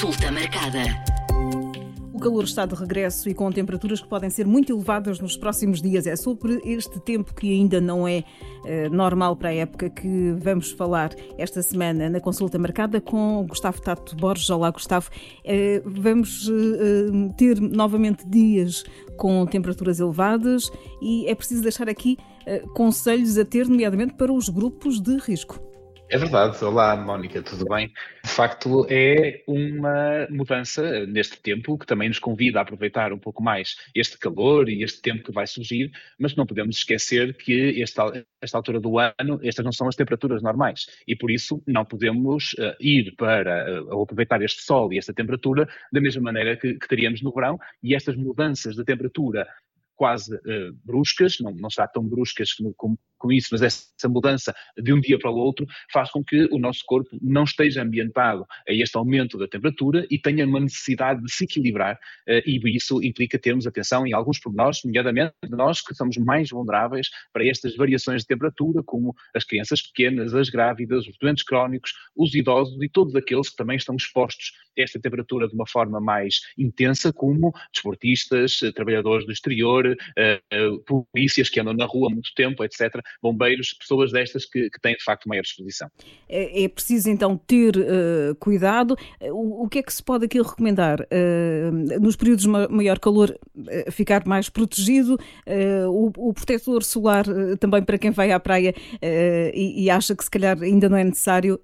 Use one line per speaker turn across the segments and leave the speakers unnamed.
Consulta marcada.
O calor está de regresso e com temperaturas que podem ser muito elevadas nos próximos dias. É sobre este tempo que ainda não é eh, normal para a época que vamos falar esta semana na consulta marcada com Gustavo Tato Borges. Olá, Gustavo. Eh, vamos eh, ter novamente dias com temperaturas elevadas e é preciso deixar aqui conselhos a ter, nomeadamente para os grupos de risco.
É verdade. Olá, Mónica, tudo bem? De facto, é uma mudança neste tempo que também nos convida a aproveitar um pouco mais este calor e este tempo que vai surgir, mas não podemos esquecer que esta, esta altura do ano, estas não são as temperaturas normais e por isso não podemos uh, ir para uh, aproveitar este sol e esta temperatura da mesma maneira que, que teríamos no verão e estas mudanças de temperatura quase uh, bruscas, não, não tão bruscas como, com isso, mas essa mudança de um dia para o outro faz com que o nosso corpo não esteja ambientado a este aumento da temperatura e tenha uma necessidade de se equilibrar uh, e isso implica termos atenção em alguns pormenores, nomeadamente nós que somos mais vulneráveis para estas variações de temperatura, como as crianças pequenas, as grávidas, os doentes crónicos, os idosos e todos aqueles que também estão expostos a esta temperatura de uma forma mais intensa, como desportistas, eh, trabalhadores do exterior, uh, polícias que andam na rua há muito tempo, etc., bombeiros, pessoas destas que, que têm de facto maior exposição.
É, é preciso então ter uh, cuidado. O, o, que é que se pode aqui recomendar? Uh, nos períodos de maior calor, ficar mais protegido, o, o, protetor solar também para quem vai à praia e, e, acha que se calhar ainda não é necessário.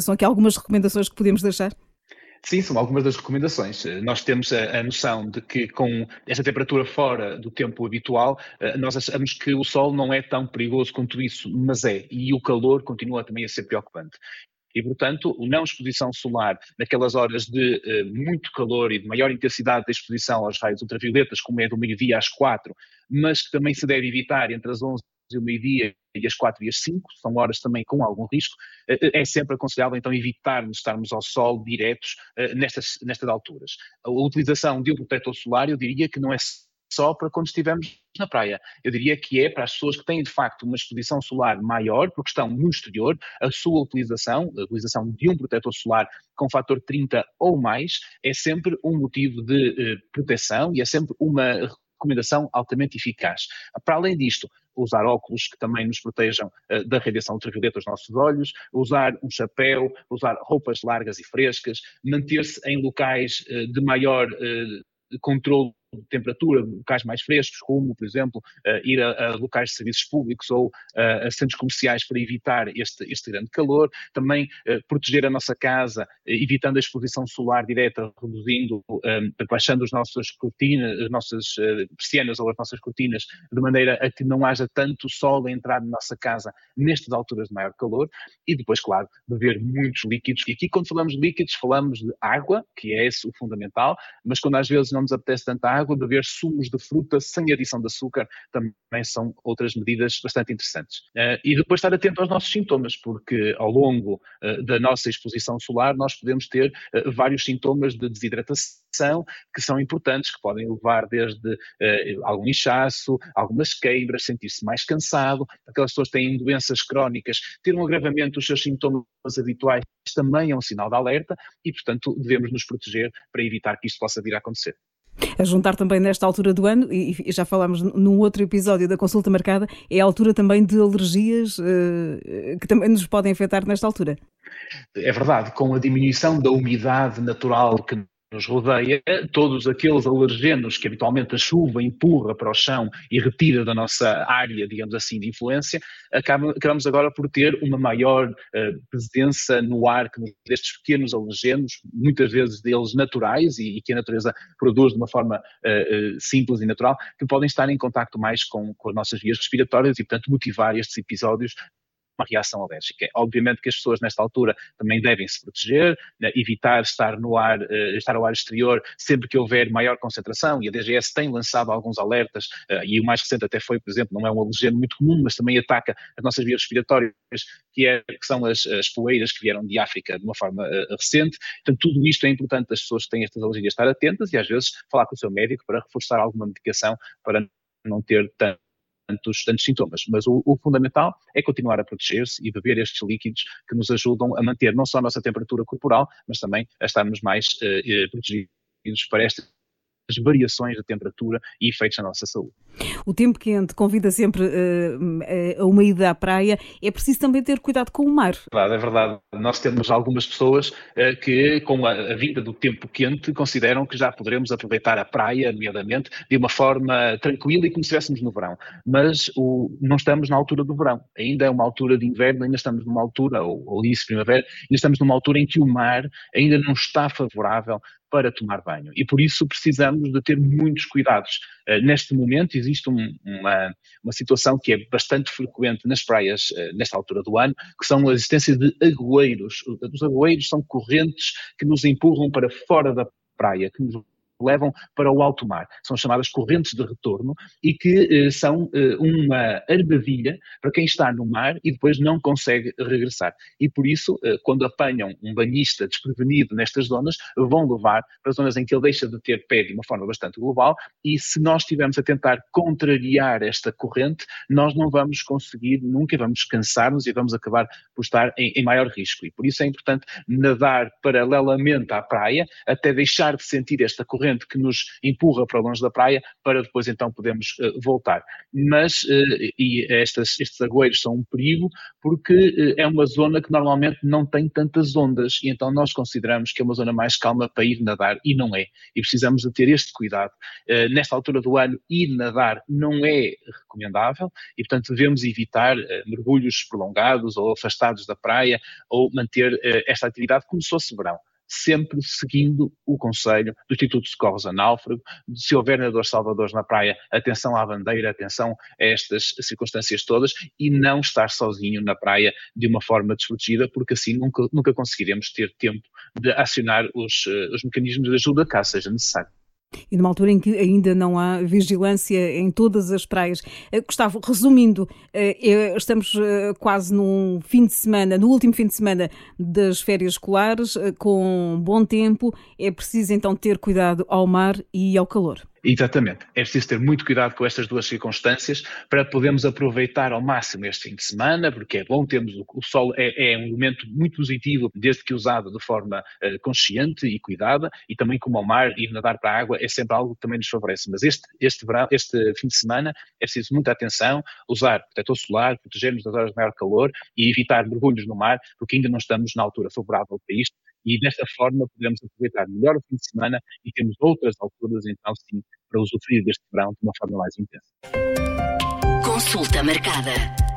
são aqui algumas recomendações que podemos deixar?
Sim, são algumas das recomendações. Eh, nós temos a, a, noção de que com esta temperatura fora do tempo habitual, eh, nós achamos que o sol não é tão perigoso quanto isso, mas é, e o calor continua também a ser preocupante. E, portanto, a não exposição solar naquelas horas de uh, muito calor e de maior intensidade da exposição aos raios ultravioletas, como é do meio-dia às quatro, mas que também se deve evitar entre as 11 e o meio-dia e as 4 e as 5, são horas também com algum risco, eh, eh, é sempre aconselhável então evitarmos estarmos ao sol diretos eh, nestas, nestas alturas. A utilização de um protetor solar, eu diria que não é só para quando estivermos na praia. Eu diria que é para as pessoas que têm de facto uma exposição solar maior, porque estão no exterior, a sua utilização, a utilização de um protetor solar com fator 30 ou mais, é sempre um motivo de proteção e é sempre uma recomendação altamente eficaz. Para além disto, usar óculos que também nos protejam uh, da radiação ultravioleta dos nossos olhos, usar um chapéu, usar roupas largas e frescas, manter-se em locais uh, de maior uh, controle de temperatura, locais mais frescos, como, por exemplo, uh, ir a, a, locais de serviços públicos ou uh, a centros comerciais para evitar este, este grande calor, também uh, proteger a nossa casa, evitando a exposição solar direta, reduzindo, baixando as nossas cortinas, as nossas persianas ou as nossas cortinas, de maneira a que não haja tanto sol a entrar na nossa casa nestas alturas de maior calor, e depois, claro, beber muitos líquidos. E aqui, quando falamos de líquidos, falamos de água, que é esse o fundamental, mas quando às vezes não nos apetece tanta água, água, beber sumos de fruta sem adição de açúcar, também são outras medidas bastante interessantes. Uh, e depois estar atento aos nossos sintomas, porque ao longo uh, da nossa exposição solar nós podemos ter uh, vários sintomas de desidratação que são importantes, que podem levar desde algum inchaço, algumas queimbras, sentir-se mais cansado, aquelas pessoas que têm doenças crónicas, ter um agravamento dos seus sintomas habituais também é um sinal de alerta e, portanto, devemos nos proteger para evitar que isto possa vir a acontecer.
A juntar também nesta altura do ano, e já falámos num outro episódio da consulta marcada, é a altura também de alergias uh, que também nos podem afetar nesta altura.
É verdade, com a diminuição da umidade natural que nos rodeia, todos aqueles alergenos que habitualmente a chuva empurra para o chão e retira da nossa área, digamos assim, de influência, acabamos agora por ter uma maior uh, presença no ar destes pequenos alergenos, muitas vezes deles naturais e, que a natureza produz de uma forma uh, uh, simples e natural, que podem estar em contacto mais com, com as nossas vias respiratórias e, portanto, motivar estes episódios uma reação alérgica. Obviamente que as pessoas nesta altura também devem se proteger, né, evitar estar no ar, uh, estar ao ar exterior sempre que houver maior concentração e a DGS tem lançado alguns alertas uh, e o mais recente até foi, por exemplo, não é um alergeno muito comum, mas também ataca as nossas vias respiratórias, que, é, que são as, as poeiras que vieram de África de uma forma uh, recente. Portanto, tudo isto é importante as pessoas que têm estas alergias estar atentas e às vezes falar com o seu médico para reforçar alguma medicação para não ter tanto tantos, tantos sintomas. Mas o, o, fundamental é continuar a proteger-se e beber estes líquidos que nos ajudam a manter não só a nossa temperatura corporal, mas também a estarmos mais uh, protegidos para estas variações da temperatura e efeitos na nossa saúde.
O tempo quente convida sempre uh, a uma ida à praia. É preciso também ter cuidado com o mar.
É verdade, é verdade. Nós temos algumas pessoas uh, que, com a, a, vinda do tempo quente, consideram que já poderemos aproveitar a praia, nomeadamente, de uma forma tranquila e como se estivéssemos no verão. Mas o, não estamos na altura do verão. Ainda é uma altura de inverno, ainda estamos numa altura, ou, ou início de primavera, ainda estamos numa altura em que o mar ainda não está favorável para tomar banho. E por isso precisamos de ter muitos cuidados. Uh, neste momento existe um, uma, uma situação que é bastante frequente nas praias uh, nesta altura do ano, que são a existência de agueiros. Os agueiros são correntes que nos empurram para fora da praia, que nos levam para o alto mar. São chamadas correntes de retorno e que eh, são eh, uma armadilha para quem está no mar e depois não consegue regressar. E por isso, eh, quando apanham um banhista desprevenido nestas zonas, vão levar para zonas em que ele deixa de ter pé de uma forma bastante global e se nós estivermos a tentar contrariar esta corrente, nós não vamos conseguir, nunca vamos cansar-nos e vamos acabar por estar em, em maior risco. E por isso é importante nadar paralelamente à praia até deixar de sentir esta corrente que nos empurra para longe da praia para depois então podermos uh, voltar. Mas uh, e estas, estes agüeiros são um perigo porque uh, é uma zona que normalmente não tem tantas ondas e então nós consideramos que é uma zona mais calma para ir nadar e não é. E precisamos de ter este cuidado. nesta altura do ano, ir nadar não é recomendável e portanto devemos evitar mergulhos prolongados ou afastados da praia ou manter esta atividade como se fosse verão sempre seguindo o conselho do Instituto de Socorros a Náufrago, se houver nadadores salvadores na praia, atenção à bandeira, atenção a estas circunstâncias todas e não estar sozinho na praia de uma forma desprotegida, porque assim nunca, nunca conseguiremos ter tempo de acionar os, eh, os mecanismos de ajuda caso seja necessário.
E numa altura em que ainda não há vigilância em todas as praias. Eh, Gustavo, resumindo, eh, estamos eh, quase num fim de semana, no último fim de semana das férias escolares, com bom tempo. É preciso então ter cuidado ao mar e ao calor.
Exatamente. É preciso ter muito cuidado com estas duas circunstâncias para podermos aproveitar ao máximo este fim de semana, porque é bom termos o, sol, é, é, um elemento muito positivo, desde que usado de forma uh, consciente e cuidada, e também como ao mar, ir nadar para a água é sempre algo que também nos favorece. Mas este, este, verão, este fim de semana é preciso muita atenção, usar protetor solar, proteger-nos das horas de maior calor e evitar mergulhos no mar, porque ainda não estamos na altura favorável para isto e desta forma podemos aproveitar melhor o fim de semana e temos outras alturas, então, sim, para usufruir deste verão de uma forma mais intensa. Consulta marcada.